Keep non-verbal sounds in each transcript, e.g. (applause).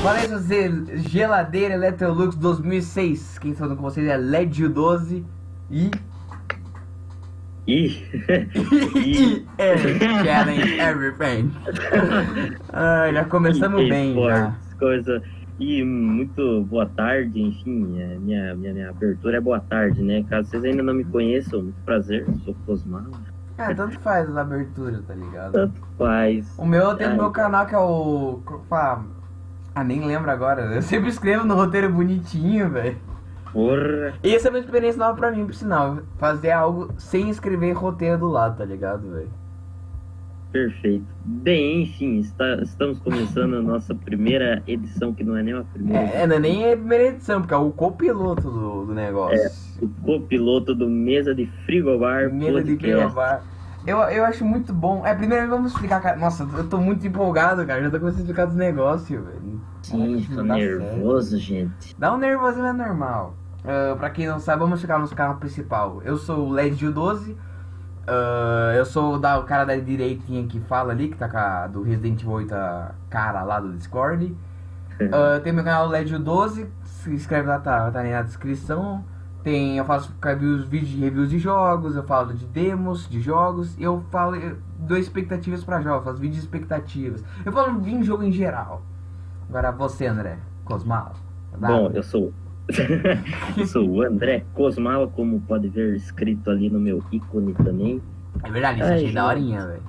Você, geladeira Electrolux 2006. Quem está falando com vocês é LED 12 e. Ih! (laughs) e é challenge everything. (laughs) ah, já começamos bem já. Coisa. E muito boa tarde, enfim, é, minha, minha, minha abertura é boa tarde, né? Caso vocês ainda não me conheçam, muito prazer, sou Cosmal. É, tanto faz as aberturas, tá ligado? Tanto faz. O meu tem no meu canal que é o. Ah, nem lembro agora. Eu sempre escrevo no roteiro bonitinho, velho. Porra. E essa é uma experiência nova pra mim, por sinal. Fazer algo sem escrever roteiro do lado, tá ligado, velho? Perfeito. Bem, enfim, está, estamos começando a nossa primeira edição, que não é nem a primeira. É, não é nem a primeira edição, porque é o copiloto do, do negócio. É, o copiloto do Mesa de Frigobar. Mesa podcast. de Frigobar. Eu, eu acho muito bom. É, primeiro vamos explicar, cara. Nossa, eu tô muito empolgado, cara. Já tô começando a explicar dos negócios, velho. Sim, tô nervoso, certo. gente. Dá um nervoso, é normal. Uh, pra quem não sabe, vamos chegar no canal principal. Eu sou o LED 12. Uh, eu sou da, o cara da direitinha que fala ali, que tá a, do Resident Evil 8, cara lá do Discord. Uh, (laughs) tem meu canal LED 12, se inscreve lá, tá, tá aí na descrição. Tem, eu faço reviews, vídeos de reviews de jogos, eu falo de demos de jogos, eu falo, eu dou expectativas para jogos, faço vídeos de expectativas. Eu falo de jogo em geral. Agora você, André, Cosmal. Bom, eu sou (laughs) eu sou o André Cosmala, como pode ver escrito ali no meu ícone também. É verdade, isso achei da horinha, velho.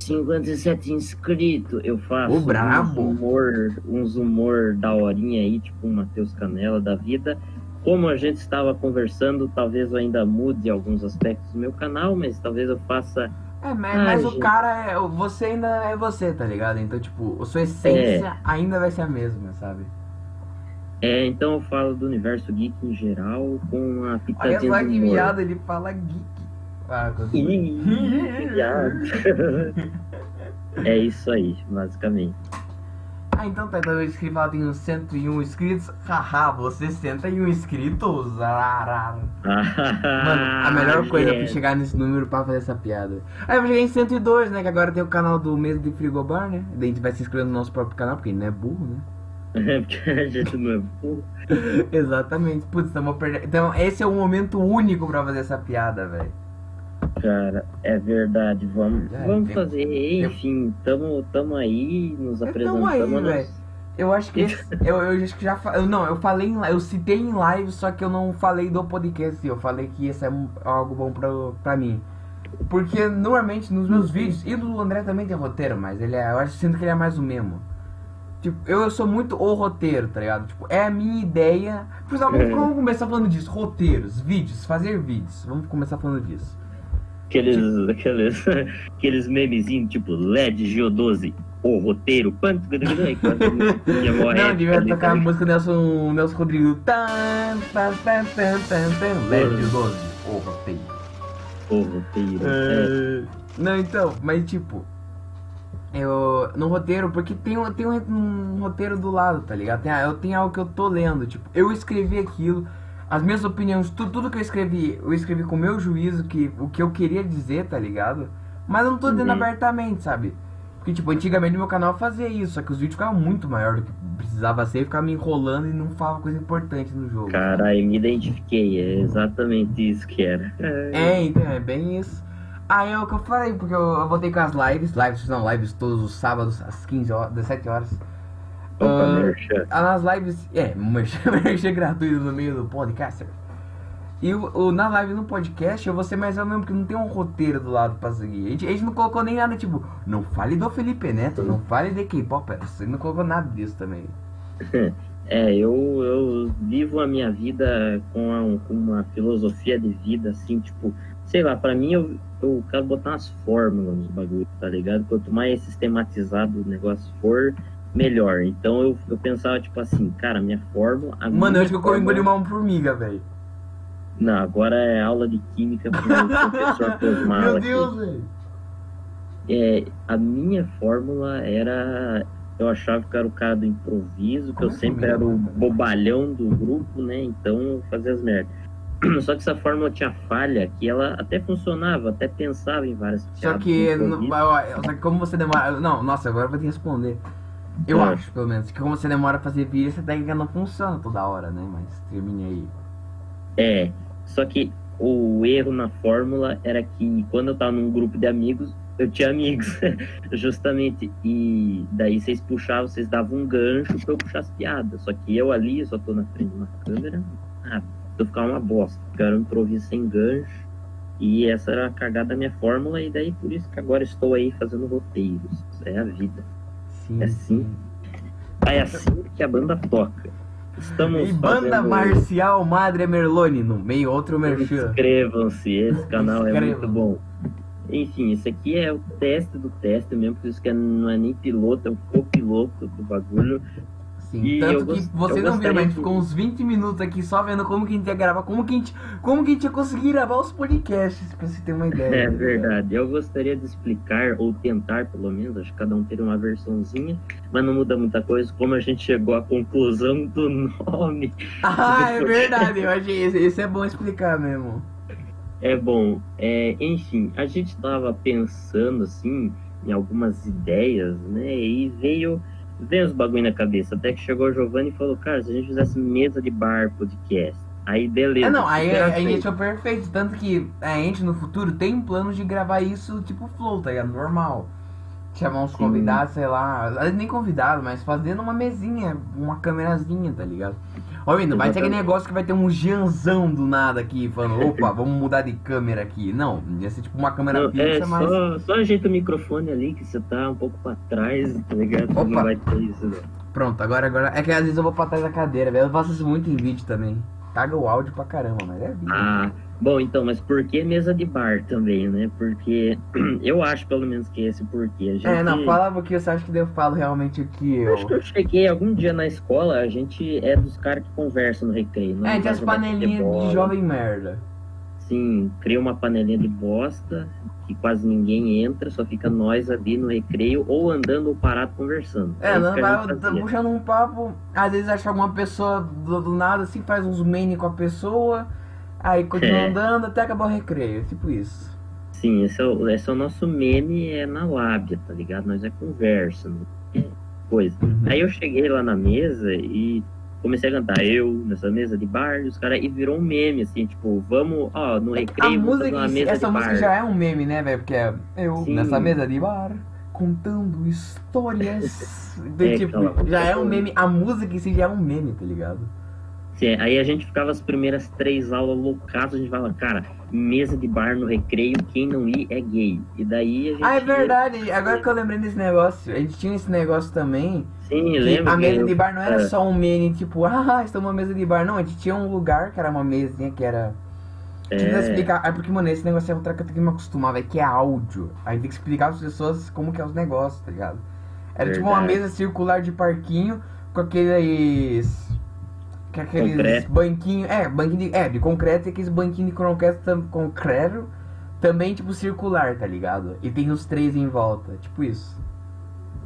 57 inscritos, eu faço o brabo. uns humor, uns humor da horinha aí, tipo um Matheus Canela da vida. Como a gente estava conversando, talvez eu ainda mude alguns aspectos do meu canal, mas talvez eu faça. É, mas, ah, mas gente... o cara é. Você ainda é você, tá ligado? Então, tipo, a sua essência é. ainda vai ser a mesma, sabe? É, então eu falo do universo geek em geral, com uma pitadinha Olha só que viado, ele fala geek. Ah, (laughs) é isso aí, basicamente. Ah, então tá, então eu escrevi lá tem 101 inscritos. Haha, você 101 inscritos? Mano, a melhor coisa yeah. foi chegar nesse número pra fazer essa piada. Aí eu cheguei em 102, né? Que agora tem o canal do Mesa de Frigobar, né? Daí a gente vai se inscrever no nosso próprio canal, porque ele não é burro, né? (laughs) É, porque a gente não é burro. (laughs) Exatamente. Putz, estamos perdendo. Então, esse é um momento único pra fazer essa piada, velho. Cara, é verdade. Vamos, é, vamos tem... fazer. Enfim, tamo, tamo aí, nos apresentando. Aí, nos... Eu acho que esse, (laughs) eu, eu acho que já eu, não, eu falei em, eu citei em live, só que eu não falei do podcast. Eu falei que isso é algo bom pra, pra mim. Porque normalmente nos meus uhum. vídeos, e do André também tem roteiro, mas ele é, eu acho sinto que ele é mais o mesmo. Tipo, eu, sou muito o roteiro, tá ligado? Tipo, é a minha ideia. Por exemplo, é. vamos começar falando disso. Roteiros, vídeos, fazer vídeos. Vamos começar falando disso. Aqueles, aqueles, (laughs) aqueles memezinhos, tipo, LED Geo12, o roteiro. Quanto, (laughs) Não, devia tocar a música Nelson, Nelson Rodrigo. Tan, tan, tan, tan, tan, tan, LED Geo12, o roteiro. O roteiro. É... Não, então, mas tipo eu, no roteiro, porque tem, tem um, um, roteiro do lado, tá ligado? Tem, eu tenho algo que eu tô lendo, tipo, eu escrevi aquilo, as minhas opiniões, tudo, tudo que eu escrevi, eu escrevi com o meu juízo, que, o que eu queria dizer, tá ligado? Mas eu não tô dizendo uhum. abertamente, sabe? Porque, tipo, antigamente meu canal fazia isso, só que os vídeos ficavam muito maior do que precisava ser, ficava me enrolando e não falava coisa importante no jogo. Caralho, me identifiquei, é exatamente isso que era. É, então, é bem isso. Aí é o que eu falei, porque eu, eu voltei com as lives, lives não, lives todos os sábados, às 15 horas, 17 horas. Opa, uh, nas lives, é, (laughs) merchan gratuito no meio do podcast. E o, o, na live no podcast eu vou ser mais ou menos porque não tem um roteiro do lado pra seguir. A gente, a gente não colocou nem nada tipo, não fale do Felipe Neto, não fale de K-pop, você não colocou nada disso também. (laughs) É, eu, eu vivo a minha vida com, a, com uma filosofia de vida assim, tipo, sei lá, pra mim eu, eu quero botar umas fórmulas nos bagulhos, tá ligado? Quanto mais sistematizado o negócio for, melhor. Então eu, eu pensava, tipo assim, cara, minha fórmula. Mano, minha eu acho que eu engoli uma formiga, velho. Não, agora é aula de química pro (laughs) professor Cosmala. Meu Deus, velho. É, a minha fórmula era. Eu achava que eu era o cara do improviso, que Como eu sempre era o bobalhão do grupo, né? Então eu fazia as merdas. (clears throat) Só que essa fórmula tinha falha que ela até funcionava, até pensava em várias Só que, só que como você demora. Não, nossa, agora eu vou te responder. Eu É. acho, pelo menos. Que como você demora a fazer vídeo, essa técnica não funciona toda hora, né? Mas termine aí. É, só que o erro na fórmula era que quando eu tava num grupo de amigos, eu tinha amigos, (laughs) justamente. E daí vocês puxavam, vocês davam um gancho pra eu puxar as piadas. Só que eu ali, eu só tô na frente de uma câmera, ah, eu ficava uma bosta. Porque eu um improviso sem gancho. E essa era a cagada da minha fórmula, e daí por isso que agora estou aí fazendo roteiros. É a vida. É assim? É assim que a banda toca. Estamos E banda fazendo- marcial Madre Merlone, no meio outro merchan. Inscrevam-se, esse canal é muito bom. Enfim, esse aqui é o teste do teste mesmo, por isso que não é nem piloto, é um copiloto do bagulho. Sim, E tanto que gost- você eu não viu, mas a gente ficou uns 20 minutos aqui só vendo como que a gente ia gravar, como que a gente, como que a gente ia conseguir gravar os podcasts, pra você ter uma (laughs) ideia. É ligado? verdade. Eu gostaria de explicar, ou tentar pelo menos, acho que cada um teria uma versãozinha, mas não muda muita coisa, como a gente chegou à conclusão do (laughs) nome. (laughs) Ah, é verdade, eu achei esse, esse é bom explicar mesmo. É bom, é, enfim, a gente tava pensando assim em algumas ideias, né? E veio, veio os bagulho na cabeça. Até que chegou o Giovanni e falou, cara, se a gente fizesse mesa de bar podcast. Aí beleza. É, não, aí, a gente achou perfeito, tanto que a gente no futuro tem planos de gravar isso tipo flow, tá ligado? Normal. Chamar uns convidados, sei lá, nem convidado, mas fazendo uma mesinha, uma câmerazinha, tá ligado? Ó, não vai ser aquele negócio que vai ter um Gianzão do nada aqui, falando, (laughs) opa, vamos mudar de câmera aqui. Não, ia ser tipo uma câmera Não, fixa, é, mas. só, só ajeita o microfone ali que você tá um pouco pra trás, tá ligado? Opa. Não vai ter isso, né? Pronto, agora, agora. É que às vezes eu vou pra trás da cadeira, velho. Eu faço isso muito em vídeo também. Caga o áudio pra caramba, mas é vídeo. Ah, bom, então, mas por que mesa de bar também, né? Porque (clears throat) eu acho pelo menos que esse porquê. A gente... É, não, falava o que você acha que eu falo realmente o que eu. Acho que eu cheguei algum dia na escola, a gente é dos caras que conversam no recreio. Não É, tem as panelinhas futebol. de jovem merda. Sim, cria uma panelinha de bosta, que quase ninguém entra, só fica nós ali no recreio, ou andando ou parado conversando. É, isso não vai tá puxando um papo, às vezes acha alguma pessoa do, do nada, assim, faz uns mane com a pessoa, aí continua É. andando até acabar o recreio, tipo isso. Sim, esse é, o, esse é o nosso meme, é na lábia, tá ligado? Nós é conversa, não é coisa. Aí eu cheguei lá na mesa e comecei a cantar eu nessa mesa de bar, e os caras, e virou um meme, assim, tipo, vamos, ó, no A recreio, vamos música, fazer uma em si- mesa essa de música bar. já é um meme, né, velho? Porque é eu Sim. nessa mesa de bar contando histórias. (laughs) Então, É, tipo, já é um meme, a música em si já é um meme, tá ligado? Sim, aí a gente ficava as primeiras três aulas loucados, a gente falava, cara, mesa de bar no recreio, quem não ir é gay. E daí a gente. Ah, é verdade. Agora que eu lembrei desse negócio, a gente tinha esse negócio também. Sim, que lembra? a mesa de bar não era é. só um meme, tipo, (laughs) ah, estamos numa mesa de bar. Não, a gente tinha um lugar que era uma mesinha que era. É, explicar. É porque, mano, esse negócio é outra que eu tenho que me acostumar, velho, que é áudio. Aí tem que explicar às pessoas como que é os negócios, tá ligado? Era tipo uma Verdade. mesa circular de parquinho com aqueles. Com aqueles Concreto. banquinhos. É, banquinho de. É, de concreto e aqueles banquinhos de concreto, tam- concreto também, tipo, circular, tá ligado? E tem os três em volta, tipo isso.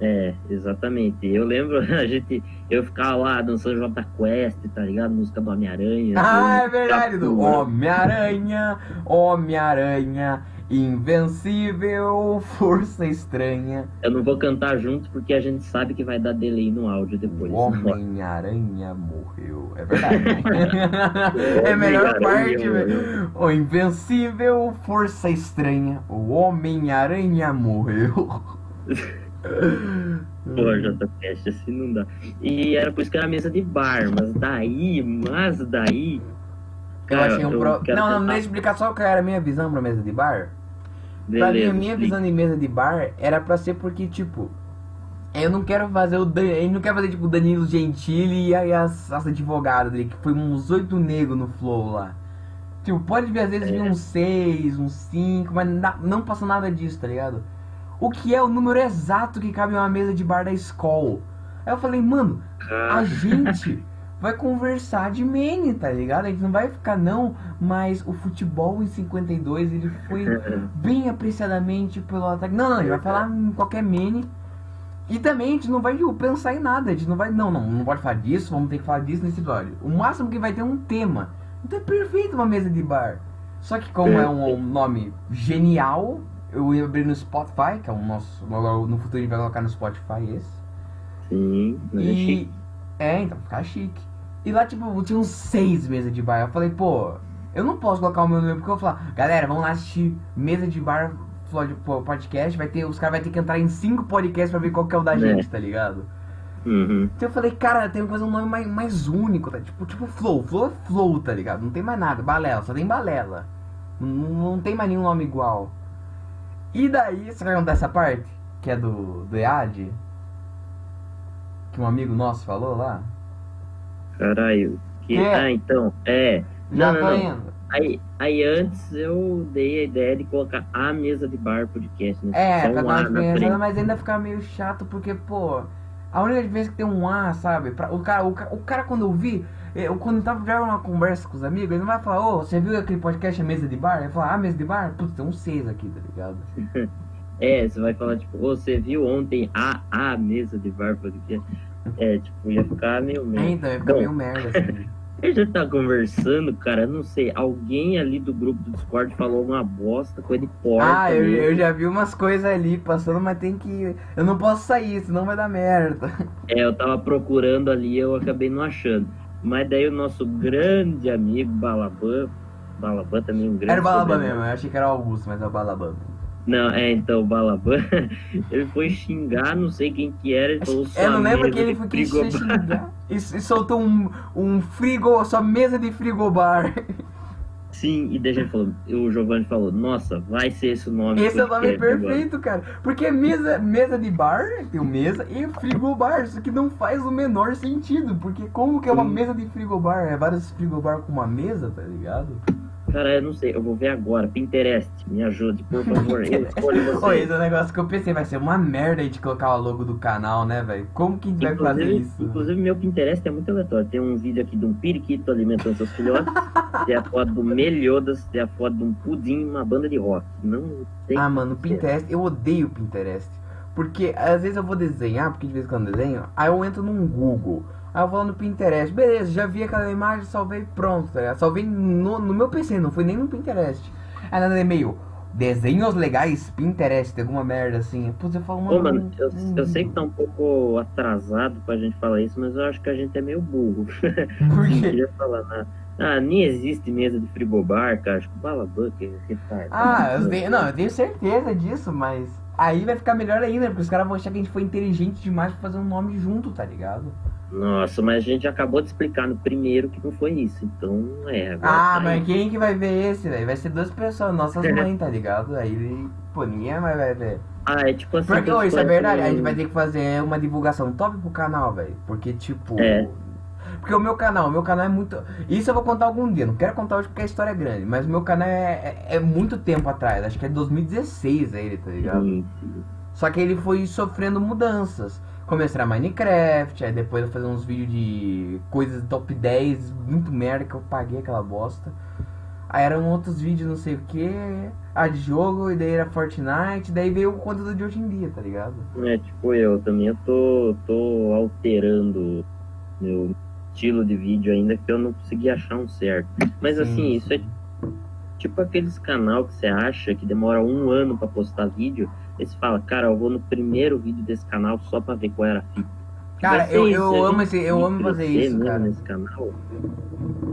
é, exatamente. Eu lembro, (laughs) a gente, eu ficava lá dançando J Quest, tá ligado? Música do Homem-Aranha. Ah, é verdade, do Homem-Aranha, Homem-Aranha, Invencível, (laughs) Força Estranha. Eu não vou cantar junto porque a gente sabe que vai dar delay no áudio depois. O Homem-Aranha morreu. É verdade. (laughs) é a melhor parte, velho. O Invencível, Força Estranha. O Homem-Aranha morreu. (laughs) Pô, JPS, assim não dá. E era por isso que era mesa de bar, mas daí, mas daí. Eu achei um eu pro... Não, não, deixa eu explicar só qual era a minha visão pra mesa de bar. Pra mim, Beleza, a minha visão de mesa de bar era pra ser porque, tipo, eu não quero fazer o Dan... Eu não quero fazer, tipo, o Danilo Gentili e aí as, as advogadas dele, que foi uns oito negros no flow lá. Tipo, pode vir às vezes vir É. uns seis, uns cinco, mas na- não passou nada disso, tá ligado? O que é o número exato que cabe em uma mesa de bar da escola? Aí eu falei, mano, a Ah, gente (laughs) vai conversar de Mane, tá ligado? A gente não vai ficar, não, mas o futebol em 52 ele foi (laughs) bem apreciadamente pelo ataque. Não, não, a gente vai falar em qualquer Mane. E também a gente não vai pensar em nada, a gente não vai, não, não, não pode falar disso, vamos ter que falar disso nesse episódio. O máximo que vai ter é um tema. Então é perfeito uma mesa de bar. Só que como é um, um nome genial, eu ia abrir no Spotify, que é o nosso. No futuro a gente vai colocar no Spotify esse. Sim, E. É, então, ficar chique. E lá, tipo, tinha uns seis mesas de bar. Eu falei, pô, eu não posso colocar o meu nome porque eu vou falar, galera, vamos lá assistir mesa de bar podcast. Vai ter, os caras vão ter que entrar em cinco podcasts pra ver qual que é o da É. gente, tá ligado? Uhum. Então eu falei, cara, tem que fazer um nome mais, mais único, tá? Tipo, tipo Flow. Flow é Flow, tá ligado? Não tem mais nada. Balela, só tem balela. Não, não tem mais nenhum nome igual. E daí, você vai contar essa parte? Que é do, do EAD? Que um amigo nosso falou lá? Caralho. Que... É. Ah, então, é. Já Não, não, não. indo. Aí, aí antes eu dei a ideia de colocar a mesa de bar podcast, né? É, Só pra um dar mas ainda fica meio chato porque, pô, a única diferença é que tem um A, sabe? Pra, o, cara, o, o cara, quando eu vi, eu, quando tava já uma conversa com os amigos, ele não vai falar, ô, você viu aquele podcast, a mesa de bar? Ele vai falar, ah, mesa de bar? Putz, tem uns seis aqui, tá ligado? (laughs) É, você vai falar, tipo, "Ô, você viu ontem a, a mesa de bar podcast? É, tipo, ia ficar meio É, merda. então, ia ficar meio merda, (laughs) assim. A gente tá conversando, cara, não sei, alguém ali do grupo do Discord falou uma bosta, coisa de porta. ah, eu, eu já vi umas coisas ali passando, mas tem que. Eu não posso sair, senão vai dar merda. (laughs) É, eu tava procurando ali, eu acabei não achando. Mas daí o nosso grande amigo Balaban, Balaban também um grande Era o Balaban mesmo, eu achei que era o Augusto, mas é o Balaban. Não, é, então, o Balaban, (laughs) ele foi xingar, não sei quem que era, ele falou Eu sua não lembro que ele foi frigobar. xingar e, e soltou um, um frigo, sua mesa de frigobar. (laughs) Sim, e daí a gente falou, o Giovanni falou, nossa, vai ser esse o nome. Esse é o nome podcast agora. perfeito, cara. Porque mesa, mesa de bar, tem mesa e frigobar. Isso que não faz o menor sentido. Porque como que é uma Sim. mesa de frigobar? É vários frigobar com uma mesa, tá ligado? Cara, eu não sei, eu vou ver agora, Pinterest, me ajude, por favor, eu (laughs) escolho Ô, você. esse é um negócio que eu pensei, vai ser uma merda a gente colocar o logo do canal, né, velho? Como que a gente vai fazer isso? inclusive, meu Pinterest é muito aleatório. Tem um vídeo aqui de um periquito alimentando seus filhotes, tem a foto do Meliodas, tem a foto de um pudim e uma banda de rock. Não tem. Ah, mano, Pinterest, eu odeio Pinterest. Porque às vezes eu vou desenhar, porque de vez em quando eu desenho, aí eu entro num Google. Aí eu vou lá no Pinterest, beleza, já vi aquela imagem, salvei pronto, tá ligado? Salvei no, no meu PC, não foi nem no Pinterest. Aí nada e-mail, desenhos legais, Pinterest, alguma merda assim. Putz, eu falo, Pô, mano. mano, eu, eu sei que tá um pouco atrasado pra gente falar isso, mas eu acho que a gente é meio burro. (laughs) Por Não quê? queria falar nada. Ah, nem existe mesa de frigobar, cara. Acho que o Balaban que retardado. Ah, eu tenho, não, eu tenho certeza disso, mas aí vai ficar melhor ainda, porque os caras vão achar que a gente foi inteligente demais pra fazer um nome junto, tá ligado? Nossa, mas a gente acabou de explicar no primeiro que não foi isso. Então, é. Ah, tá aí. mas quem que vai ver esse, velho? Vai ser duas pessoas, nossas mães, tá ligado? Aí, pô, ninguém mais vai ver. Ah, é tipo assim. Porque, ô, isso é verdade, a gente vai ter que fazer uma divulgação top pro canal, velho. Porque, tipo. É. Porque o meu canal, o meu canal é muito. Isso eu vou contar algum dia, não quero contar hoje porque a história é grande, mas o meu canal é, é, é muito tempo atrás, acho que é 2016 ele, tá ligado? Sim, sim. Só que ele foi sofrendo mudanças. Comecei a Minecraft, aí depois eu fazer uns vídeos de coisas top 10, muito merda que eu paguei aquela bosta. Aí eram outros vídeos, não sei o que, ah, de jogo, e daí era Fortnite, daí veio o conteúdo de hoje em dia, tá ligado? É tipo eu também, eu tô, tô alterando meu estilo de vídeo ainda que eu não consegui achar um certo. Mas Sim, assim, isso é tipo aqueles canal que você acha que demora um ano pra postar vídeo, aí você fala, cara, eu vou no primeiro vídeo desse canal só pra ver qual era a fita. Cara, eu, eu amo esse, eu amo fazer isso, cara. Nesse canal.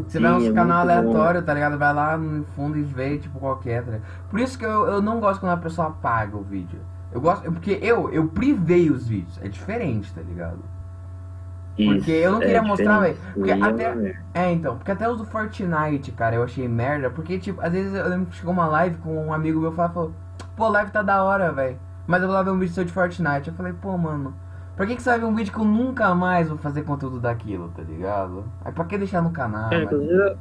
Você vai uns é canal bom. aleatório, tá ligado? Vai lá no fundo e vê, tipo, qualquer, tá ligado? Por isso que eu, eu não gosto quando a pessoa apaga o vídeo. Eu gosto, porque eu, eu privei os vídeos. É diferente, tá ligado? Porque Isso, eu não é queria mostrar, diferente. velho, porque é até-. É, então, porque até os do Fortnite, cara, eu achei merda. Porque, tipo, às vezes eu lembro que chegou uma live com um amigo meu e falou, pô, live tá da hora, velho. Mas eu vou lá ver um vídeo seu de Fortnite. Eu falei, pô, mano, pra que, que você vai ver um vídeo que eu nunca mais vou fazer conteúdo daquilo, tá ligado? Aí pra que deixar no canal? Cara, mas- inclusive, eu,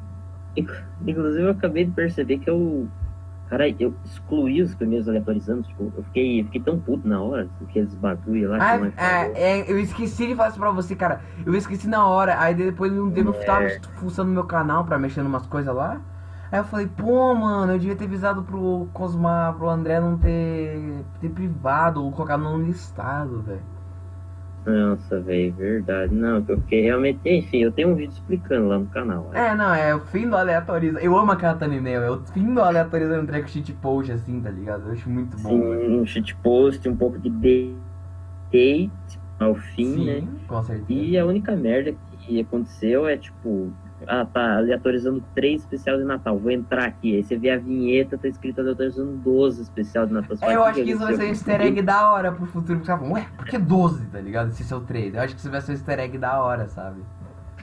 inc- inclusive eu acabei de perceber que eu. Cara, eu excluí os primeiros aleatorizando. Tipo, eu fiquei, eu fiquei tão puto na hora, com aqueles bagulho lá Ah, é, é, eu esqueci de falar isso pra você, cara. Eu esqueci na hora. Aí depois um eu tava É. fuçando no meu canal pra mexer em umas coisas lá. Aí eu falei, pô, mano, eu devia ter avisado pro Cosmar, pro André não ter, ter privado ou colocado no listado, velho. Nossa, velho, verdade. Não, que eu fiquei realmente. Enfim, eu tenho um vídeo explicando lá no canal. né? É, não, é o fim do aleatoriza. Eu amo aquela thumbnail, é o fim do aleatorizando um treco shit post assim, tá ligado? Eu acho muito bom. Sim, um shitpost, um pouco de date, ao fim, Sim, né? com certeza. E a única merda que aconteceu é tipo, ah, tá aleatorizando três especial de Natal. Vou entrar aqui. Aí você vê a vinheta, tá escrito aleatorizando 12 especial de Natal. É, eu "Que acho que isso vai ser um aconteceu?" easter egg da hora pro futuro. Porque você fala, ué, por que 12, tá ligado? Esse seu 3. Eu acho que isso vai ser um easter egg da hora, sabe?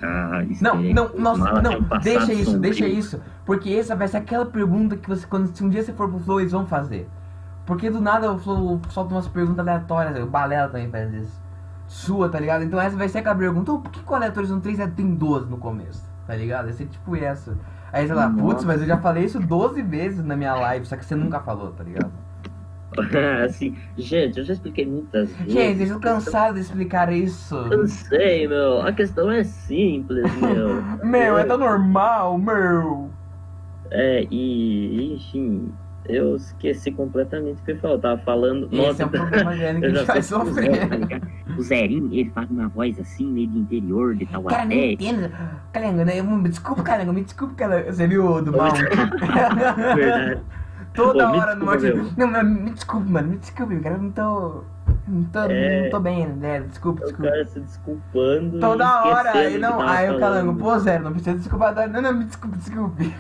Ah, Não, egg. não, Os nossa, não, deixa isso, sombrio. deixa isso. Porque essa vai ser aquela pergunta que você, quando se um dia você for pro Flow, eles vão fazer. Porque do nada o Flow solta umas perguntas aleatórias, o Balela também faz isso. Sua, tá ligado? Então essa vai ser aquela pergunta, oh, por que o aleatorizando 3 é- tem 12 no começo? Tá ligado? Vai ser tipo essa. Aí você fala, putz, Nossa. mas eu já falei isso 12 vezes na minha live, só que você nunca falou, tá ligado? (laughs) assim, gente, eu já expliquei muitas vezes. Gente, eu tô cansado de explicar isso. Eu sei, meu. A questão é simples, (laughs) meu. Meu, é tão normal, meu. É, e, enfim, eu esqueci completamente o que eu tava falando. Esse Nossa, é um problema (laughs) que a gente vai o sofrer. tá? O Zerinho, ele faz uma voz assim, meio de interior, de Cara, não Taubaté. entendo. Calenga, né? Me desculpa, Calenga, me desculpa, Calenga. Você viu o do mal? (laughs) Verdade. Toda Pô, hora no monte. Não, mas me desculpa, mano, me desculpe, cara. Eu não tô. Não tô, É. não tô bem, né? Desculpa, O desculpa. cara se desculpando. Toda hora, aí não, aí o Calango, pô, Zé, não precisa desculpar, não, não, me desculpe, desculpe.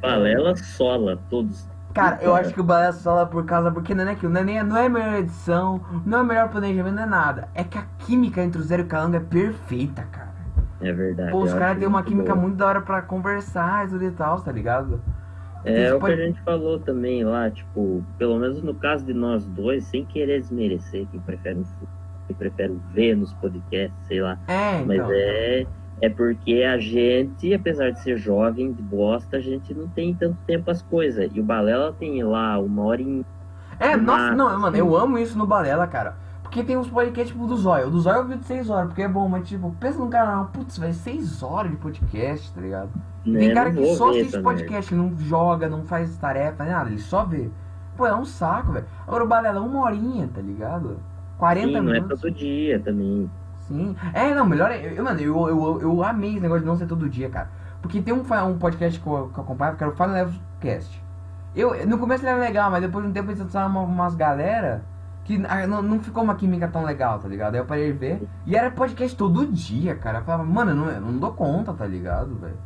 Balela sola, todos. Cara, eu acho que o Balela sola por causa, porque não é não é, nem, não é a melhor edição, não é o melhor planejamento, não é nada. É que a química entre o Zero e o Calango é perfeita, cara. É verdade. Pô, os caras têm uma química bom. muito da hora pra conversar e tudo e tal, tá ligado? É Isso o que pode- a gente falou também lá, tipo, pelo menos no caso de nós dois, sem querer desmerecer quem prefere quem prefere ver nos podcasts, sei lá. É, Mas então. é, é porque a gente, apesar de ser jovem, de bosta, a gente não tem tanto tempo as coisas. E o Balela tem lá uma hora em. É, nossa, não, mano, eu amo isso no Balela, cara. Porque tem uns podcasts tipo do Zóio. O do Zóio eu vi de 6 horas, porque é bom, mas tipo, pensa num canal, putz, vai 6 horas de podcast, tá ligado? Né? Tem cara que só assiste podcast, não joga, não faz tarefa, nada, ele só vê. Pô, é um saco, velho. Agora o Balela, uma horinha, tá ligado? merda. 40 Sim, não é minutos. todo dia também. Sim. É, não, melhor é. Eu, mano, eu, eu, eu amei esse negócio de não ser todo dia, cara. Porque tem um, um podcast que eu, que eu acompanho, que era o Final Level Cast. Eu, no começo ele era legal, mas depois de um tempo eles adicionaram uma, umas galera que ah, não, não ficou uma química tão legal, tá ligado? Aí eu parei de ver. E era podcast todo dia, cara. Eu falava, mano, eu não, eu não dou conta, tá ligado, velho?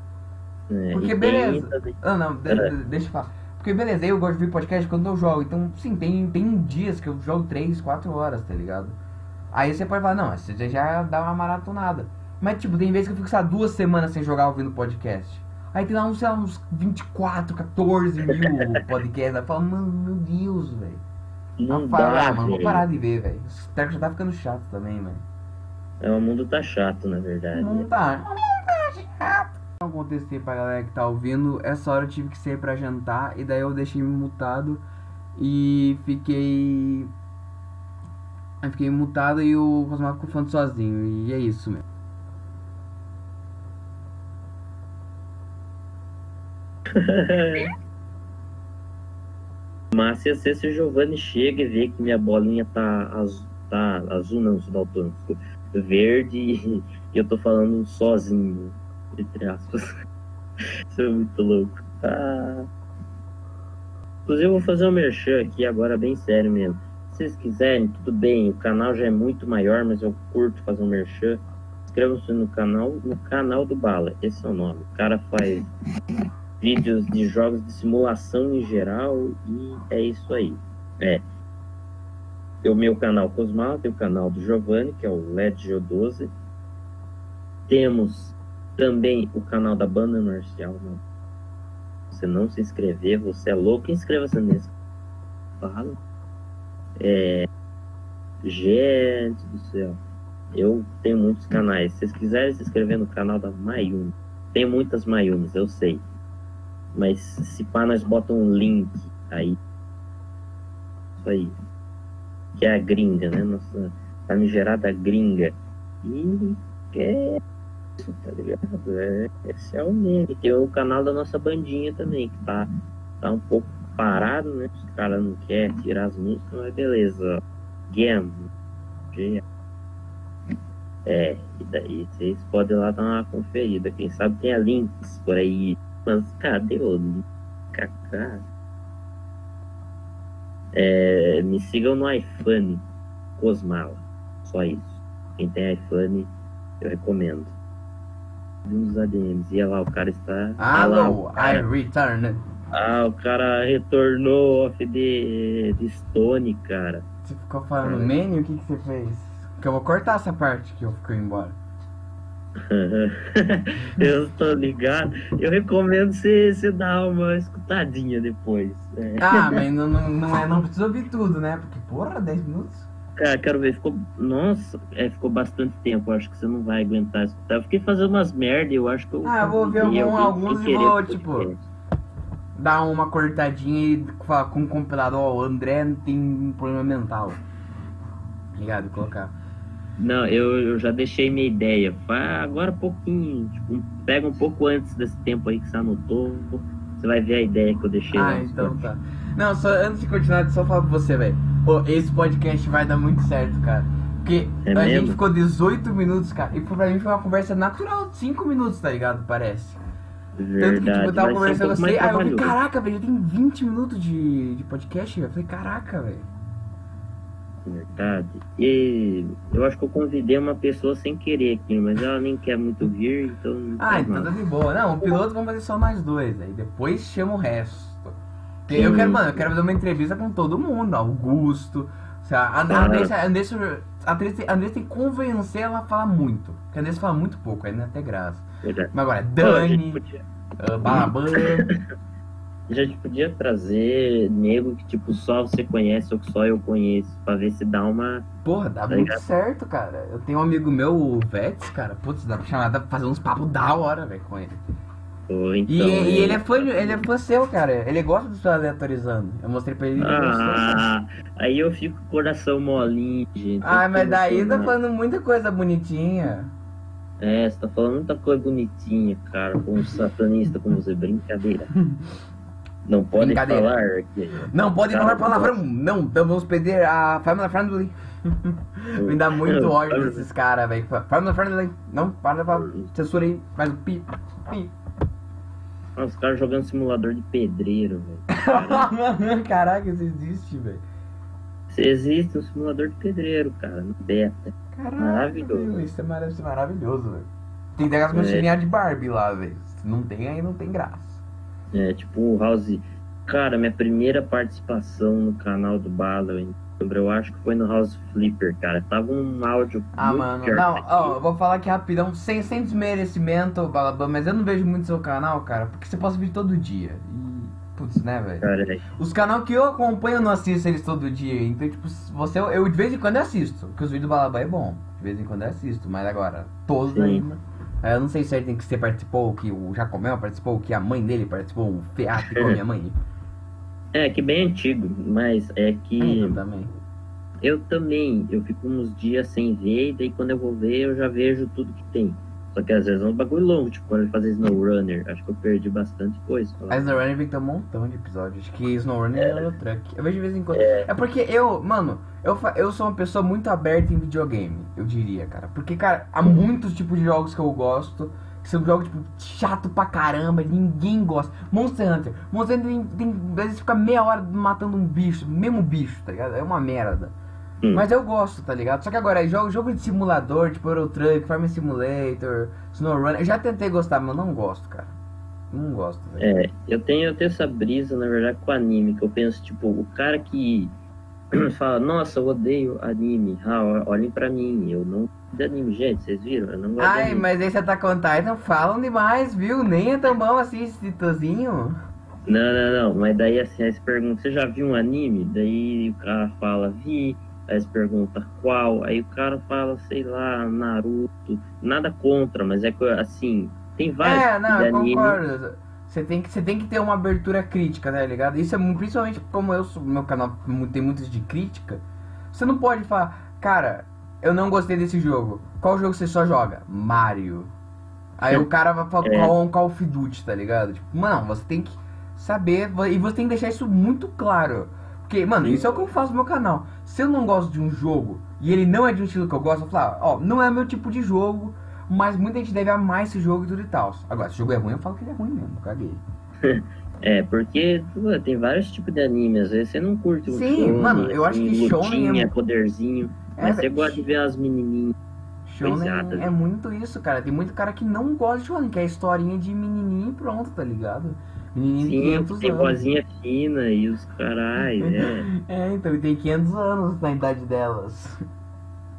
né? Porque beleza. também- Ah, não, de- É. de- deixa eu falar. Porque beleza, eu gosto de ver podcast quando eu jogo. Então, sim, tem, tem dias que eu jogo 3, 4 horas, tá ligado? Aí você pode falar, não, você já dá uma maratonada. Mas, tipo, tem vezes que eu fico, lá, duas semanas sem jogar ouvindo podcast. Aí tem lá uns, sei lá, uns 24, 14 mil (laughs) podcasts. Aí eu falo, mano, meu Deus, velho. Não Eu falo, dá, ah, mano, vou parar de ver, velho. Esse treco já tá ficando chato também, velho. É, o mundo tá chato, na verdade. Não tá. Não tá chato. Não contestei pra galera que tá ouvindo. Essa hora eu tive que sair pra jantar. E daí eu deixei mutado. E fiquei. Eu fiquei mutado e o Rosmar ficou falando sozinho. E é isso mesmo. (laughs) Mas se o Giovanni chega e vê que minha bolinha tá azul, tá azul não, sou daltônico, verde (laughs) e eu tô falando sozinho, entre aspas. (laughs) Isso é muito louco. Ah. Inclusive eu vou fazer um merchan aqui agora bem sério mesmo. Vocês quiserem, tudo bem, o canal já é muito maior, mas eu curto fazer um merchan. Inscrevam-se no canal, no canal do Bala, esse é o nome. O cara faz vídeos de jogos de simulação em geral e é isso aí. É. Tem o meu canal Cosmal, tem o canal do Giovanni, que é o LED 12 Temos também o canal da Banda Marcial. Mano. Você não se inscrever, você é louco, inscreva-se nesse. Fala. É. Gente do céu. Eu tenho muitos canais. Se vocês quiserem se inscrever no canal da Mayumi, tem muitas Mayumis, eu sei. Mas se pá, nós bota um link aí. Isso aí. Que é a gringa, né? Nossa famigerada gringa. E é isso, tá ligado? É, esse é o meme. Tem o canal da nossa bandinha também, que tá, tá um pouco parado, né? Os caras não querem tirar as músicas, mas beleza. Game. É, e daí vocês podem lá dar uma conferida. Quem sabe tem a links por aí. Mas cadê o? Kaká. É, me sigam no iPhone. Cosmala. Só isso. Quem tem iPhone, eu recomendo. Um dos ADMs. E lá, o cara está. Alô, I return. Ah, o cara retornou off de, de Stone, cara. Você ficou falando é. menu? O que, que você fez? Que eu vou cortar essa parte que eu fiquei embora. (laughs) eu estou ligado. Eu recomendo você, você dar uma escutadinha depois. É. Ah, (laughs) mas não, não, não, é, não precisa ouvir tudo, né? Porque, porra, 10 minutos. Cara, quero ver, ficou. Nossa, é, ficou bastante tempo. Eu acho que você não vai aguentar escutar. Eu fiquei fazendo umas merda eu acho que eu. Ah, eu vou ver algum, alguns e vou, tipo. Dar uma cortadinha e falar com o compilador, ó, o André tem um problema mental. Ligado? Colocar. Não, eu, eu já deixei minha ideia. Agora um pouquinho, tipo, pega um pouco antes desse tempo aí que você anotou. Você vai ver a ideia que eu deixei. Ah, então tá. Não, só antes de continuar, só falar pra você, velho. Esse podcast vai dar muito certo, cara. Porque é a mesmo? gente ficou 18 minutos, cara. E pra mim foi uma conversa natural de 5 minutos, tá ligado? Parece. Verdade, Tanto que, tipo, eu tava conversando com você, aí eu falei, caraca, velho, já tem 20 minutos de, de podcast. Eu falei, caraca, velho verdade. E eu acho que eu convidei uma pessoa sem querer aqui, mas ela nem quer muito vir, então. Ah, então tá de boa. Não, o piloto vamos fazer só nós dois, aí depois chama o resto. Eu quero, mano, eu quero fazer uma entrevista com todo mundo, Augusto. A Andressa, a Andressa, a Andressa tem que convencer ela a falar muito. Porque a Andressa fala muito pouco, aí não é até graça. Verdade. Mas agora, Dani, uh, Balaban. (laughs) A gente podia trazer nego que, tipo, só você conhece ou que só eu conheço, pra ver se dá uma. Porra, dá tá muito ligado? certo, cara. Eu tenho um amigo meu, o Vets, cara. Putz, dá pra chamar, dá pra fazer uns papos da hora, velho, com ele. Então, e, e, ele é fã, ele é fã seu, cara. Ele gosta de estar aleatorizando. Eu mostrei pra ele. Ah, aí eu fico com o coração molinho, gente. Ah, mas daí tá falando muita coisa bonitinha. É, você tá falando muita coisa bonitinha, cara. Com um satanista como você, brincadeira. Não pode falar aqui. Não pode falar palavrão. Não, vamos pedir a Family Friendly. (laughs) Me dá muito ódio desses caras, velho. Family Friendly. Não, para, para. Censura aí. Faz o pi. Pi. Os caras jogando simulador de pedreiro, velho. (laughs) Caraca, isso existe, velho. Existe um simulador de pedreiro, cara, no beta. Caraca, maravilhoso. Isso é maravilhoso, velho. Tem aquelas é. machininhas de Barbie lá, velho. Se não tem, aí não tem graça. É, tipo, o House. Cara, minha primeira participação no canal do Bala, eu acho que foi no House Flipper, cara. Tava um áudio. Ah, mano, não, ó, eu vou falar aqui rapidão, sem, sem desmerecimento, Balaban, mas eu não vejo muito seu canal, cara, porque você posta vídeo todo dia. E. Putz, né, velho? É. Os canais que eu acompanho eu não assisto eles todo dia. Então, tipo, você, eu de vez em quando assisto, porque os vídeos do Balaban é bom. De vez em quando eu assisto, mas agora, todos. É, eu não sei se tem que você participou, que o Jacomel participou, que a mãe dele participou, o Feato com a minha mãe. É, que bem antigo, mas é que. eu também. Eu também, eu fico uns dias sem ver, e daí quando eu vou ver, eu já vejo tudo que tem. Só que às vezes é um bagulho longo, tipo quando ele fazia SnowRunner, acho que eu perdi bastante coisa. A SnowRunner vem ter um montão de episódios. Acho que SnowRunner é o Truck. Eu vejo de vez em quando. É, é porque eu, mano, eu, eu sou uma pessoa muito aberta em videogame, eu diria, cara. Porque, cara, há muitos tipos de jogos que eu gosto. Que são jogos, tipo, chato pra caramba, ninguém gosta. Monster Hunter. Monster Hunter tem, tem às vezes fica meia hora matando um bicho, mesmo bicho, tá ligado? É uma merda. Hum. Mas eu gosto, tá ligado? Só que agora, jogo, jogo de simulador, tipo Euro Truck, Farm Simulator, SnowRunner, eu já tentei gostar, mas eu não gosto, cara. Não gosto, velho. É, eu tenho, eu tenho essa brisa, na verdade, com anime, que eu penso, tipo, o cara que (clears throat) fala, nossa, eu odeio anime, ah, olhem pra mim, eu não de anime, gente, vocês viram? Eu não gosto Ai, mas você tá com Titan, falam demais, viu? Nem é tão bom assim esse titozinho. Não, não, não, mas daí assim, aí você pergunta, você já viu um anime? Daí o cara fala, vi, Aí você pergunta qual, aí o cara fala, sei lá, Naruto. Nada contra, mas é que assim, tem vários. É, não, eu concordo. Você tem, que, você tem que ter uma abertura crítica, tá ligado? Isso é principalmente como eu sou, meu canal tem muitos de crítica. Você não pode falar, cara, eu não gostei desse jogo. Qual jogo você só joga? Mario. Aí o cara vai falar (laughs) é. qual Call of Duty, tá ligado? Tipo, não, você tem que saber e você tem que deixar isso muito claro. Porque, mano, isso é o que eu faço no meu canal. Se eu não gosto de um jogo e ele não é de um estilo que eu gosto, eu falo, ó, não é meu tipo de jogo, mas muita gente deve amar esse jogo e tudo e tal. Agora, se o jogo é ruim, eu falo que ele é ruim mesmo, caguei. (laughs) É, porque tem vários tipos de anime, às vezes você não curte um Sim, mano, eu acho que shonen é... poderzinho. É, Mas você velho. gosta de ver as menininhas. Shonen Coisada. é muito isso, cara. Tem muito cara que não gosta de shonen, que é historinha de menininho e pronto, tá ligado? Menininho de Sim, 500 tem anos. vozinha fina e os carai, é. (laughs) É, então, e tem 500 anos na idade delas.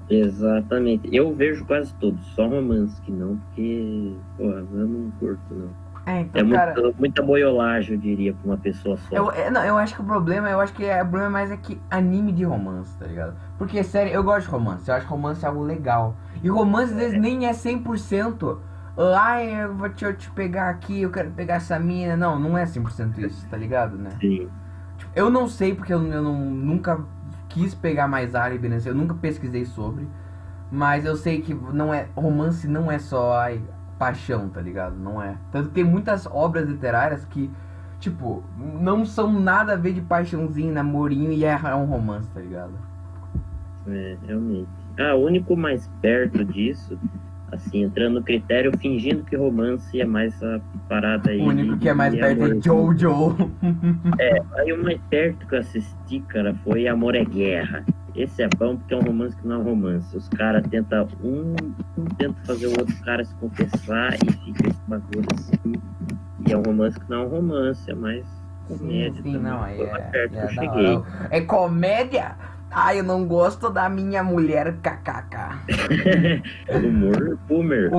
Exatamente. Eu vejo quase todos, só romance que não, porque, pô, eu não curto, não. É, então, É cara... muita boiolagem, eu diria, pra uma pessoa só. Eu, é, não, eu acho que o problema, eu acho que é, o problema mais é que anime de romance, tá ligado? Porque, sério, eu gosto de romance, eu acho romance algo legal. E romance, às vezes, nem é 100%. Ai, eu vou te, eu te pegar aqui, eu quero pegar essa mina. Não, não é 100% isso, tá ligado, né? Sim. Eu não sei porque eu, eu não, nunca quis pegar mais árabe, né? Eu nunca pesquisei sobre. Mas eu sei que não é romance não é só ai, paixão, tá ligado? Não é. Tanto que tem muitas obras literárias que, tipo, não são nada a ver de paixãozinho, namorinho e é um romance, tá ligado? É, realmente. Ah, o único mais perto disso, assim, entrando no critério, fingindo que romance é mais a parada aí. O único que é mais perto é. Jojo. Aí o mais perto que eu assisti, cara, foi Amor é Guerra. Esse é bom porque é um romance que não é um romance. Os caras tentam um, um tenta fazer o outro cara se confessar e fica esse bagulho assim. E é um romance que não é um romance, é mais Sim, comédia. sim, também. não, é, é eu da cheguei. hora. É comédia? Ai, eu não gosto da minha mulher kkk. (laughs) Humor boomer.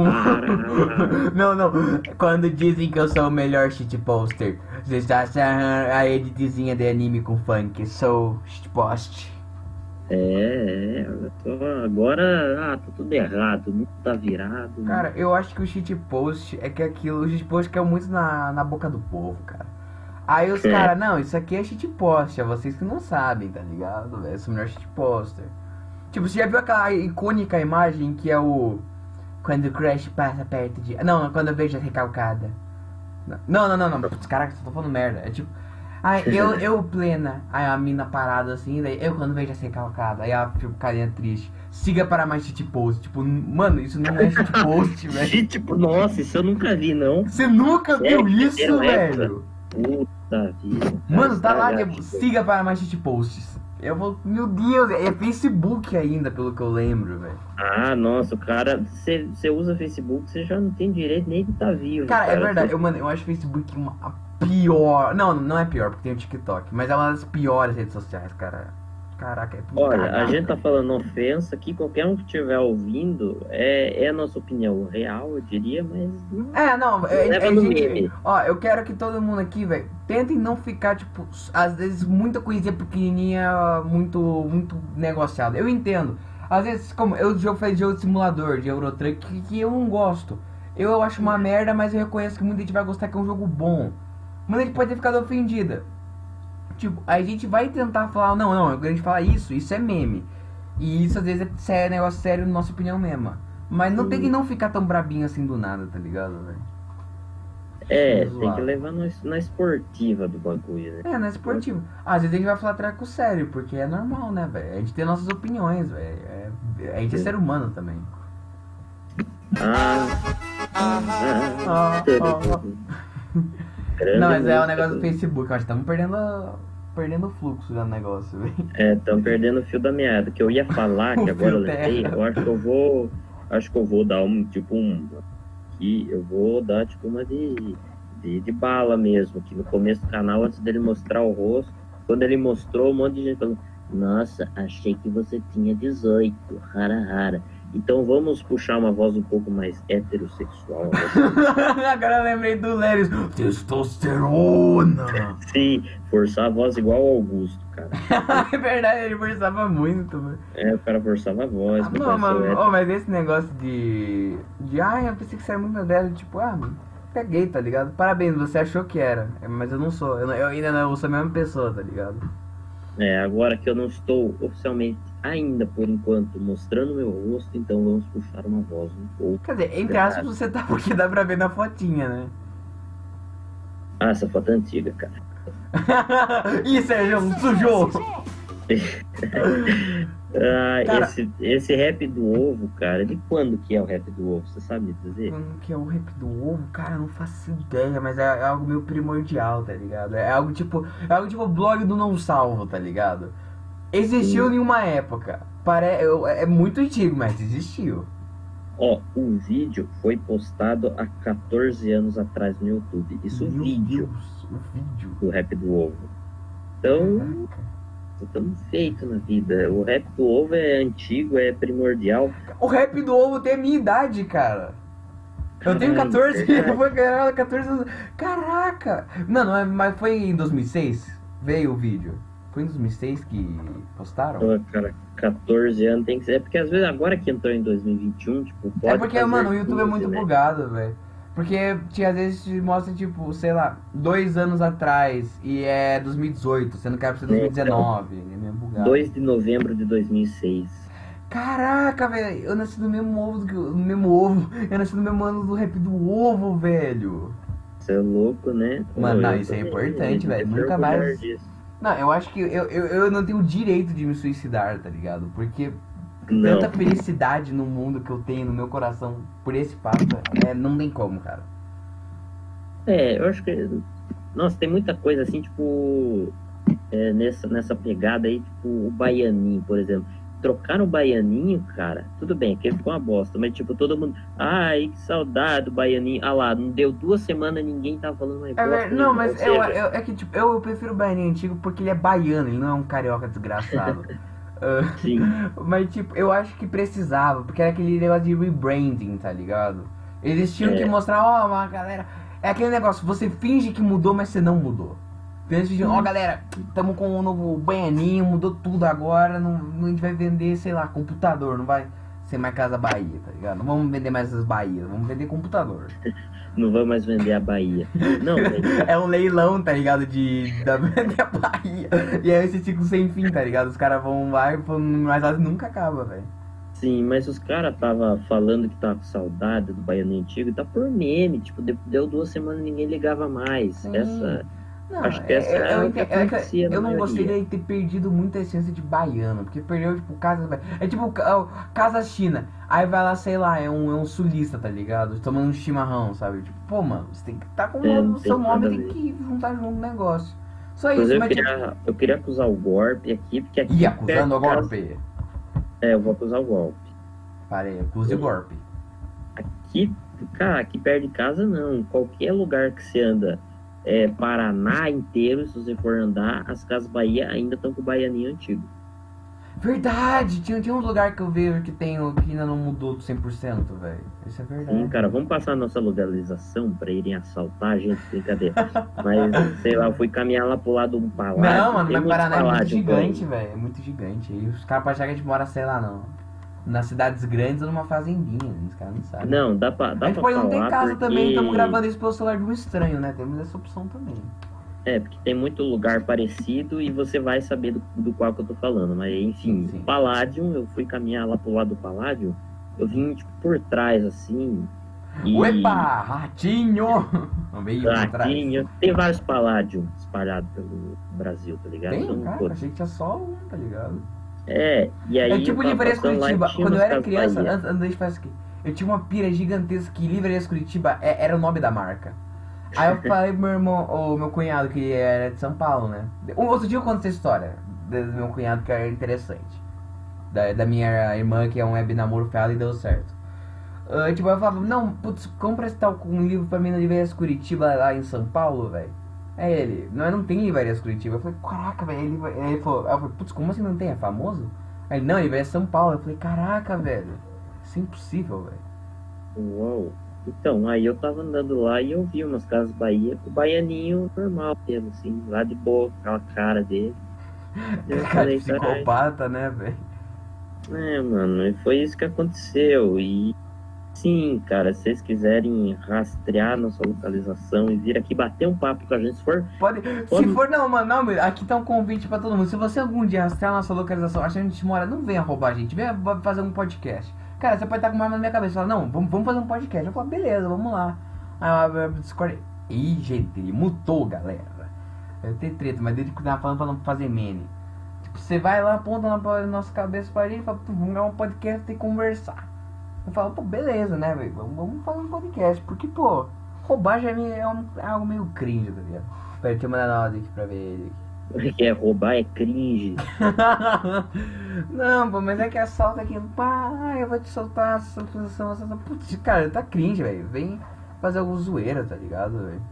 Não, não. Quando dizem que eu sou o melhor shitposter, você está achando a editzinha de anime com funk. Sou shitpost. É, é, eu tô agora, ah, tá tudo errado, o mundo tá virado. Cara, eu acho que o shitpost é que aquilo, o shitpost caiu muito na, na boca do povo, cara. Aí os É. caras, não, isso aqui é shitpost, é vocês que não sabem, tá ligado? sou o melhor shitposter. Tipo, você já viu aquela icônica imagem que é o. Quando o Crash passa perto de. Não, quando eu vejo a recalcada. Não, não, não, não. Putz, caraca, só tô falando merda. É tipo. Ai, eu, (laughs) eu plena. Aí a mina parada assim, daí eu quando vejo essa recalcada. Aí a tipo, carinha triste. Siga para mais shitpost. Tipo, mano, isso não é shitpost, (laughs) velho. Tipo, nossa, isso eu nunca vi, não. Você nunca viu isso, Primeiro época? velho? Puta vida. Mano, tá lá, é, tipo, siga para mais shitposts. Eu vou. Meu Deus, é Facebook ainda, pelo que eu lembro, velho. Ah, nossa, o cara, você usa Facebook, você já não tem direito nem de estar vivo. Cara, é verdade. Eu, mano, eu acho Facebook uma pior. Não, não é pior, porque tem o TikTok. Mas é uma das piores redes sociais, cara. Caraca, é tudo Olha, a cagado. gente tá falando ofensa aqui, qualquer um que estiver ouvindo, é, é a nossa opinião real, eu diria, mas não É, não, é, leva é, no gente, meme. Ó, eu quero que todo mundo aqui, velho, tentem não ficar, tipo, às vezes muita coisinha pequenininha, muito, muito negociada. Eu entendo. Às vezes, como eu jogo faz jogo de simulador, de Eurotruck, que, que eu não gosto. Eu acho uma merda, mas eu reconheço que muita gente vai gostar que é um jogo bom. Muita gente pode ter ficado ofendida. Tipo, a gente vai tentar falar, não, não, a gente fala isso, isso é meme. E isso às vezes é sério, negócio sério, na nossa opinião mesmo. Mas não tem que não ficar tão brabinho assim do nada, tá ligado, velho? É, tem que levar no- na esportiva do bagulho, né? É, não é esportivo. Às vezes a gente vai falar treco sério, porque é normal, né, velho? A gente tem nossas opiniões, velho. É, a gente é ser humano também. Ah, ah, Ah, tudo. (laughs) Grande Não, mas é o música negócio do Facebook, eu acho que estamos perdendo, perdendo o fluxo do negócio, velho. É, estão perdendo o fio da meada. Que eu ia falar, (laughs) que agora eu lembrei, eu acho que eu vou. Acho que eu vou dar um, tipo, um. Que eu vou dar, tipo, uma de, de, de bala mesmo. Que no começo do canal, antes dele mostrar o rosto, quando ele mostrou, um monte de gente falando: Nossa, achei que você tinha 18, rara, rara. Então vamos puxar uma voz um pouco mais heterossexual. (laughs) Agora eu lembrei do Lérios. Testosterona! (laughs) Sim, forçar a voz igual ao Augusto, cara. (laughs) é verdade, ele forçava muito, velho. É, o cara forçava a voz. Ah, não, hétero. oh, mas esse negócio de. De. Ai, eu pensei que você era muito velho. Tipo, ah, mano, peguei, tá ligado? Parabéns, você achou que era. É, Mas eu não sou. Eu, eu ainda não eu sou a mesma pessoa, tá ligado? É, agora que eu não estou oficialmente, ainda por enquanto, mostrando meu rosto, então vamos puxar uma voz um pouco. Quer dizer, entre aspas, você tá porque dá pra ver na fotinha, né? Ah, essa foto é antiga, cara. (laughs) Ih, Sérgio, sujou! (laughs) Ah, Cara- esse, esse rap do ovo, cara, de quando que é o rap do ovo? Você sabe dizer? Mano, que é o rap do ovo, cara, eu não faço ideia, mas é, é algo meio primordial, tá ligado? É algo tipo. É algo tipo blog do não salvo, tá ligado? Existiu em uma época. Pare... É muito antigo, mas existiu. Ó, o vídeo foi postado há 14 anos atrás no YouTube. Isso Meu vídeo Deus, o vídeo. do rap do ovo. Então, estamos feitos na vida. O rap do ovo é antigo, é primordial. O rap do ovo tem a minha idade, cara. Eu tenho Caralho, 14, verdade. (laughs) eu vou ganhar 14 anos. Caraca! Não, não é, mas foi em 2006? Veio o vídeo. Foi em 2006 que postaram? Pô, cara, 14 anos tem que ser. É porque às vezes agora que entrou em 2021, tipo, pode É porque, mano, o YouTube é 15, muito né? bugado, velho. Porque tinha, às vezes te mostra, tipo, sei lá, dois anos atrás e é 2018, sendo que era pra ser 2019. É meio bugado. 2 de novembro de 2006. Caraca, velho, eu nasci no mesmo ovo do que no mesmo ovo. Eu nasci no mesmo ano do rap do ovo, velho. Você é louco, né? Mano, não, isso é importante, velho. Nunca mais- disso. Não, eu acho que eu, eu, eu não tenho o direito de me suicidar, tá ligado? Porque Não, tanta felicidade no mundo que eu tenho no meu coração por esse papo, é, não tem como, cara. é, eu acho que. Nossa, tem muita coisa assim, tipo. é, nessa, nessa pegada aí, tipo, o Baianinho, por exemplo. Trocaram o Baianinho, cara, tudo bem, que ficou uma bosta, mas tipo, todo mundo. Ai, que saudade do Baianinho. Ah lá, não deu duas semanas ninguém tava falando mais É, bosta. não, nenhuma. mas eu, seja, eu- é que tipo, eu, eu prefiro o Baianinho antigo porque ele é baiano, ele não é um carioca desgraçado. (laughs) Ah, Sim, mas tipo, eu acho que precisava, porque era aquele negócio de rebranding, tá ligado? Eles tinham É. que mostrar, ó, uma galera. É aquele negócio, você finge que mudou, mas você não mudou. Fingem, ó Hum. galera, tamo com um novo Baianinho, mudou tudo agora, não, não- a gente vai vender, sei lá, computador, não vai ser mais Casa Bahia, tá ligado? Não vamos vender mais as Bahias, vamos vender computador. (laughs) não vamos mais vender a Bahia. Não. (laughs) É um leilão, tá ligado? De da, (laughs) da Bahia. E é esse ciclo sem fim, tá ligado? Os caras vão lá e mas nunca acaba, velho. Sim, mas os caras tava falando que tava com saudade do Baiano Antigo, tá por meme, tipo, de- deu duas semanas e ninguém ligava mais. Sim. Essa, Não, Acho que essa é eu, o que ente- é que na eu não gostei de ter perdido muita essência de baiano, porque perdeu, tipo, casa. É tipo Casa China. Aí vai lá, sei lá, é um, é um sulista, tá ligado? Tomando um chimarrão, sabe? Tipo, pô, mano, você tem que estar com É, o seu nome, tem que juntar junto no negócio. Só isso, eu mas tipo. queria, eu queria acusar o golpe aqui, porque aqui. Ih, perto acusando o de casa- golpe. É, eu vou acusar o golpe. Parei, acuse o golpe. Aqui, cara, aqui perto de casa não. Qualquer lugar que você anda, é, Paraná inteiro, se você for andar, as casas Bahia ainda estão com o baianinho antigo. Verdade! Tinha, tinha um lugar que eu vejo que tem o- que ainda não mudou 100%, velho. Isso é verdade. Sim, cara, vamos passar a nossa localização pra irem assaltar a gente, brincadeira. Mas, sei lá, eu fui caminhar lá pro lado de um palácio. Não, mano, mas Paraná é muito aí. gigante, velho. É muito gigante. E os caras achar que a gente mora, sei lá, não. Nas cidades grandes ou numa fazendinha. Os caras não sabem. Não, dá pra, dá gente pra pode não falar casa porque... também, estamos gravando isso pelo celular de um estranho, né? Temos essa opção também. É, porque tem muito lugar parecido e você vai saber do, do qual que eu tô falando. Mas, enfim, Sim, sim. Palladium, eu fui caminhar lá pro lado do Palladium, eu vim, tipo, por trás, assim... E... Uepa! Ratinho! (laughs) Veio. Ratinho. Tem vários Palladium espalhados pelo Brasil, tá ligado? Tem, Então, cara? Achei que tinha só um, tá ligado? É, e aí... É tipo Livrarias Curitiba. Quando eu era criança, antes, isso aqui, eu tinha uma pira gigantesca que Livrarias Curitiba é- era o nome da marca. Aí eu (laughs) falei pro meu irmão, ou meu cunhado, que era de São Paulo, né? Um outro dia eu conto essa história do meu cunhado que era interessante. Da, da minha irmã, que é um web namoro feado e deu certo. Ah, tipo, eu falava, não, putz, compra esse tal um livro pra mim na Livrarias Curitiba lá em São Paulo, velho. É ele, não, não tem Livrarias Curitiba. Eu falei, caraca, velho, ele, aí ele falou, aí eu falei, putz, como assim não tem? É famoso? Aí ele, não, Livrarias São Paulo. Eu falei, caraca, velho, isso é impossível, velho. Uau. Então, aí eu tava andando lá e eu vi umas casas Bahia com o baianinho normal mesmo, assim, lá de boa, aquela cara dele. (laughs) Eu Cara, falei, de psicopata, né, velho? É, mano, e foi isso que aconteceu. E sim, cara, se vocês quiserem rastrear nossa localização e vir aqui bater um papo com a gente, se for. Pode, se Pode- for, não, mano, não, aqui tá um convite pra todo mundo. Se você algum dia rastrear nossa localização, achando que a gente mora, não venha roubar a gente, venha fazer um podcast. Cara, você pode estar com uma arma na minha cabeça, fala, não, vamos, vamos fazer um podcast. Eu falo, beleza, vamos lá. Aí eu abro Discord. Ih, gente, ele mutou, galera. Eu tenho treta, mas desde que tava falando pra não fazer meme. Tipo, você vai lá, aponta na nossa cabeça pra gente e fala, "Pô, vamos gravar um podcast e conversar. Eu falo, pô, beleza, né, velho? Vamos, vamos fazer um podcast. Porque, pô, roubar já é, é um- é algo meio cringe, tá ligado? Pera, deixa eu mandar na aqui pra ver ele. Que é roubar é cringe. (laughs) não, pô, mas é que assalta aqui. Pá, eu vou te soltar posição. Essa... Putz, cara, tá cringe, velho. Vem fazer alguma zoeira, tá ligado, velho?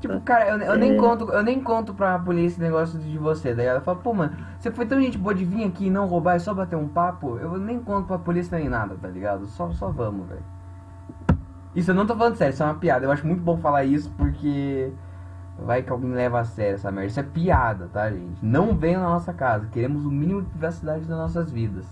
Tipo, cara, eu, eu nem conto, eu nem conto pra polícia esse negócio de você, daí ela fala, pô, mano, você foi tão gente boa de vir aqui e não roubar e só bater um papo, eu nem conto pra polícia nem nada, tá ligado? Só, só vamos, velho. Isso eu não tô falando sério, isso é uma piada. Eu acho muito bom falar isso porque vai que alguém leva a sério essa merda. Isso é piada, tá, gente? Não venham na nossa casa. Queremos o mínimo de privacidade das nossas vidas.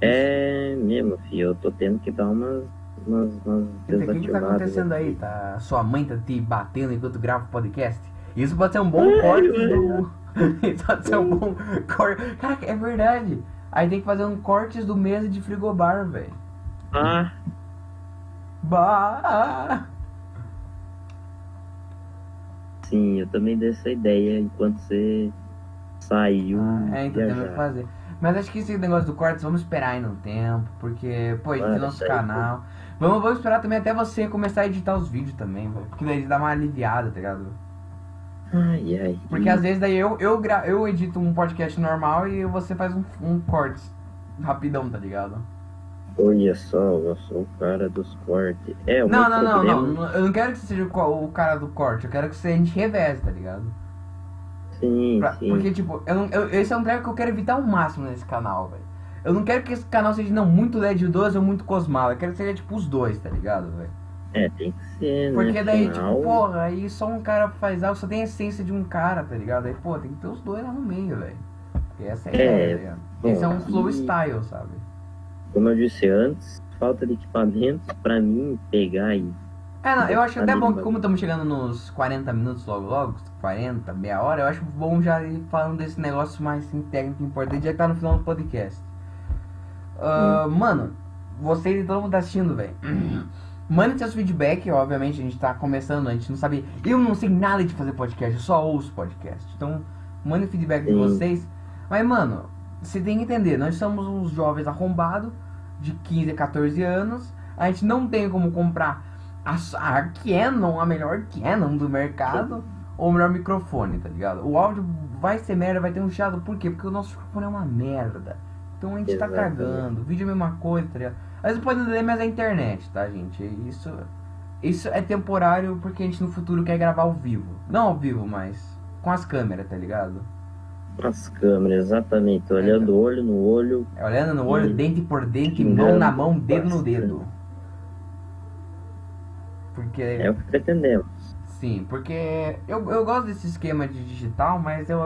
É mesmo, filho. Eu tô tendo que dar umas. O que, tá acontecendo aí? Tá, sua mãe tá te batendo enquanto grava o podcast? Isso pode ser um bom corte do. (laughs) Isso pode ser um bom corte. Cara, é verdade. Aí tem que fazer um cortes do mesa de frigobar, velho. Ah. Bah. Sim, eu também dei essa ideia enquanto você saiu. Ah, é, então temos que fazer. Mas acho que esse negócio do cortes, vamos esperar aí no tempo, porque, pô, a gente tem nosso canal. Vamos, vamos esperar também até você começar a editar os vídeos também, porque daí dá uma aliviada, tá ligado? Ai, ai. Porque às vezes daí eu, eu, gra eu edito um podcast normal e você faz um, um corte rapidão, tá ligado? Olha só, eu sou o cara dos cortes. É, não, não, não, não, não, Eu não quero que você seja o cara do corte, eu quero que você a gente reveze, tá ligado? Sim, pra, sim. Porque, tipo, eu, eu, esse é um treco que eu quero evitar ao máximo nesse canal, velho. Eu não quero que esse canal seja não muito LED 12 ou muito Cosmala. Eu quero que seja tipo os dois, tá ligado, velho? É, tem que ser, né? Porque daí, Final... tipo, porra, aí só um cara faz algo, só tem a essência de um cara, tá ligado? Aí, pô, tem que ter os dois lá no meio, velho. Porque essa é a é, ideia, tá ligado? Esse é um flow e... style, sabe? como eu disse antes, falta de equipamentos para mim pegar e. É, não, eu acho até bom que como estamos chegando nos 40 minutos logo logo, 40, meia hora, eu acho bom já ir falando desse negócio mais assim, técnico importante, já que tá no final do podcast. Uh, hum. Mano, vocês e todo mundo tá assistindo, velho. (clears throat) Mande seus feedback, obviamente, a gente tá começando, a gente não sabe. Eu não sei nada de fazer podcast, eu só ouço podcast. Então, mande feedback de vocês. Mas, mano, você tem que entender, nós somos uns jovens arrombados de 15 a 14 anos. A gente não tem como comprar a, a Canon, a melhor Canon do mercado, ou o melhor microfone, tá ligado? O áudio vai ser merda, vai ter um chiado, por quê? Porque o nosso microfone é uma merda. Então a gente tá Exatamente. tá cagando. O vídeo é a mesma coisa, tá ligado? Vezes pode ler, mas é a internet, tá, gente? Isso, isso é temporário porque a gente no futuro quer gravar ao vivo. Não ao vivo, mas com as câmeras, tá ligado? As câmeras, exatamente. Olhando é, olho no olho. É, olhando no olho, dente por dente, mão na mão, dedo no dedo. Porque. É o que pretendemos. Sim, porque eu, eu gosto desse esquema de digital, mas eu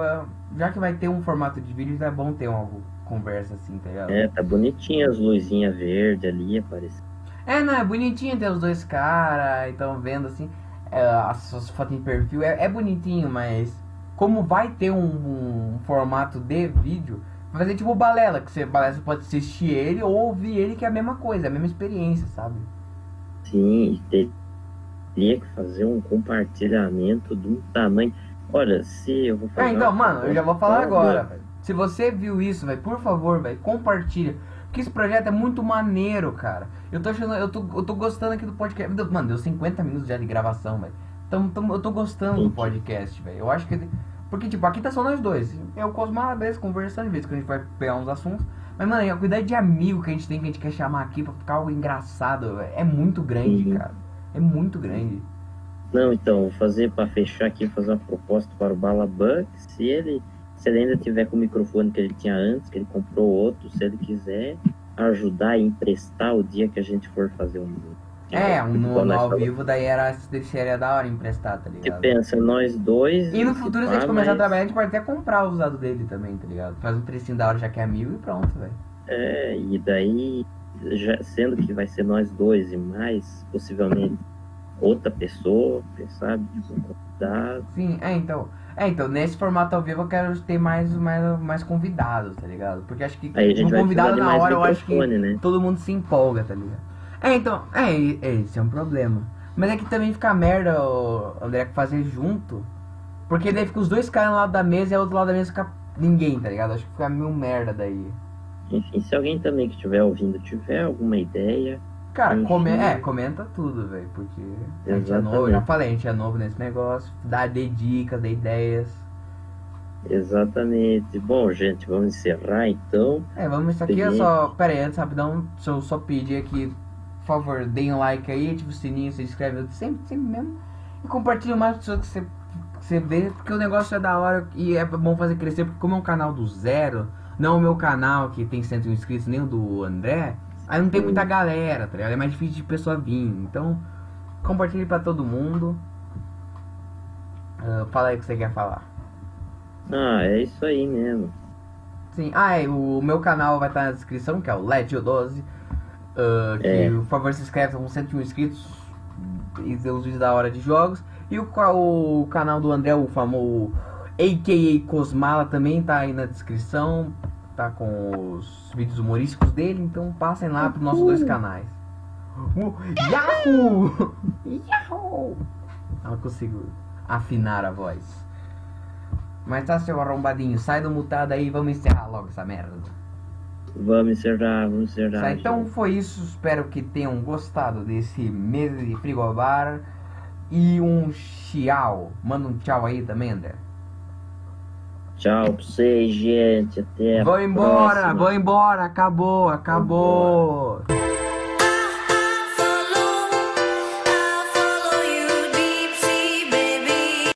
já que vai ter um formato de vídeo, é bom ter uma conversa assim, tá ligado? É, tá bonitinho as luzinhas verdes ali aparecendo. É, não, é bonitinho ter os dois caras, então vendo assim, é, as suas fotos em perfil, é, é bonitinho, mas como vai ter um, um, formato de vídeo, vai fazer tipo balela, que você, balela, você pode assistir ele ou ouvir ele, que é a mesma coisa, a mesma experiência, sabe? Sim, teria que fazer um compartilhamento de um tamanho. Olha, se eu vou fazer. É, então, mano, eu já vou falar agora, velho. Se você viu isso, velho, por favor, velho, compartilha. Porque esse projeto é muito maneiro, cara. Eu tô achando, eu tô, eu tô gostando aqui do podcast. Mano, deu 50 minutos já de gravação, velho. Então, então, eu tô gostando do podcast, velho. Eu acho que. Porque, tipo, aqui tá só nós dois. Eu com os malabres conversando, de vez que a gente vai pegar uns assuntos. Mas, mano, a quantidade de amigo que a gente tem, que a gente quer chamar aqui pra ficar algo engraçado, é muito grande, uhum. cara. É muito grande. Não, então, vou fazer pra fechar aqui, fazer uma proposta para o Balabuck. Se ele, se ele ainda tiver com o microfone que ele tinha antes, que ele comprou outro, se ele quiser ajudar e emprestar o dia que a gente for fazer um é, um no, no ao vivo daí era, seria da hora emprestar, tá ligado? Que pensa, nós dois. E no futuro, se a gente começar mas... a trabalhar, a gente pode até comprar o usado dele também, tá ligado? Faz um precinho da hora já que é mil e pronto, velho. É, e daí, já, sendo que vai ser nós dois e mais, possivelmente, outra pessoa, sabe? Tipo, Sim, é, então. É, então, nesse formato ao vivo eu quero ter mais, mais, mais convidados, tá ligado? Porque acho que um convidado na hora eu acho que né? todo mundo se empolga, tá ligado? É, então, é, é, esse é um problema. Mas é que também fica merda o André fazer junto. Porque daí fica os dois caras no lado da mesa e o outro lado da mesa fica ninguém, tá ligado? Acho que fica meio merda daí. Enfim, se alguém também que estiver ouvindo tiver alguma ideia. Cara, Eu come... é, comenta tudo, velho, porque a gente é novo, já falei, a gente é novo nesse negócio, dá dê dicas, dê ideias. Exatamente. Bom, gente, vamos encerrar então. É, vamos isso aqui, eu Beleza. só. Pera aí, antes rapidão, deixa eu só pedir aqui, por favor, deem um like aí, ativa o sininho, se inscreve sempre, sempre mesmo. E compartilha mais pessoas que você, que você vê, porque o negócio é da hora e é bom fazer crescer, porque como é um canal do zero, não o meu canal que tem 101 inscritos, nem o do André, aí não tem muita galera, tá ligado? É mais difícil de pessoa vir. Então, compartilhe pra todo mundo. Ah, fala aí o que você quer falar. Ah, é isso aí mesmo. Sim, ah, é, o meu canal vai estar na descrição, que é o LED12. ah, que, É. por favor, se inscreve com 101 inscritos e dê uns vídeos da hora de jogos. E o, o canal do André, o famoso AKA Cosmala, também tá aí na descrição. Tá com os vídeos humorísticos dele, então passem lá pros nossos dois canais. Uh, Yahoo! Yahoo! Não consigo afinar a voz. Mas tá, seu arrombadinho, sai do mutado aí vamos encerrar logo essa merda. Vamos encerrar, vamos encerrar. Tá, então foi isso, espero que tenham gostado desse mês de frigobar. E um tchau. Manda um tchau aí também, André. Tchau pra vocês, gente. Até a vou embora, próxima. vou embora, acabou, acabou.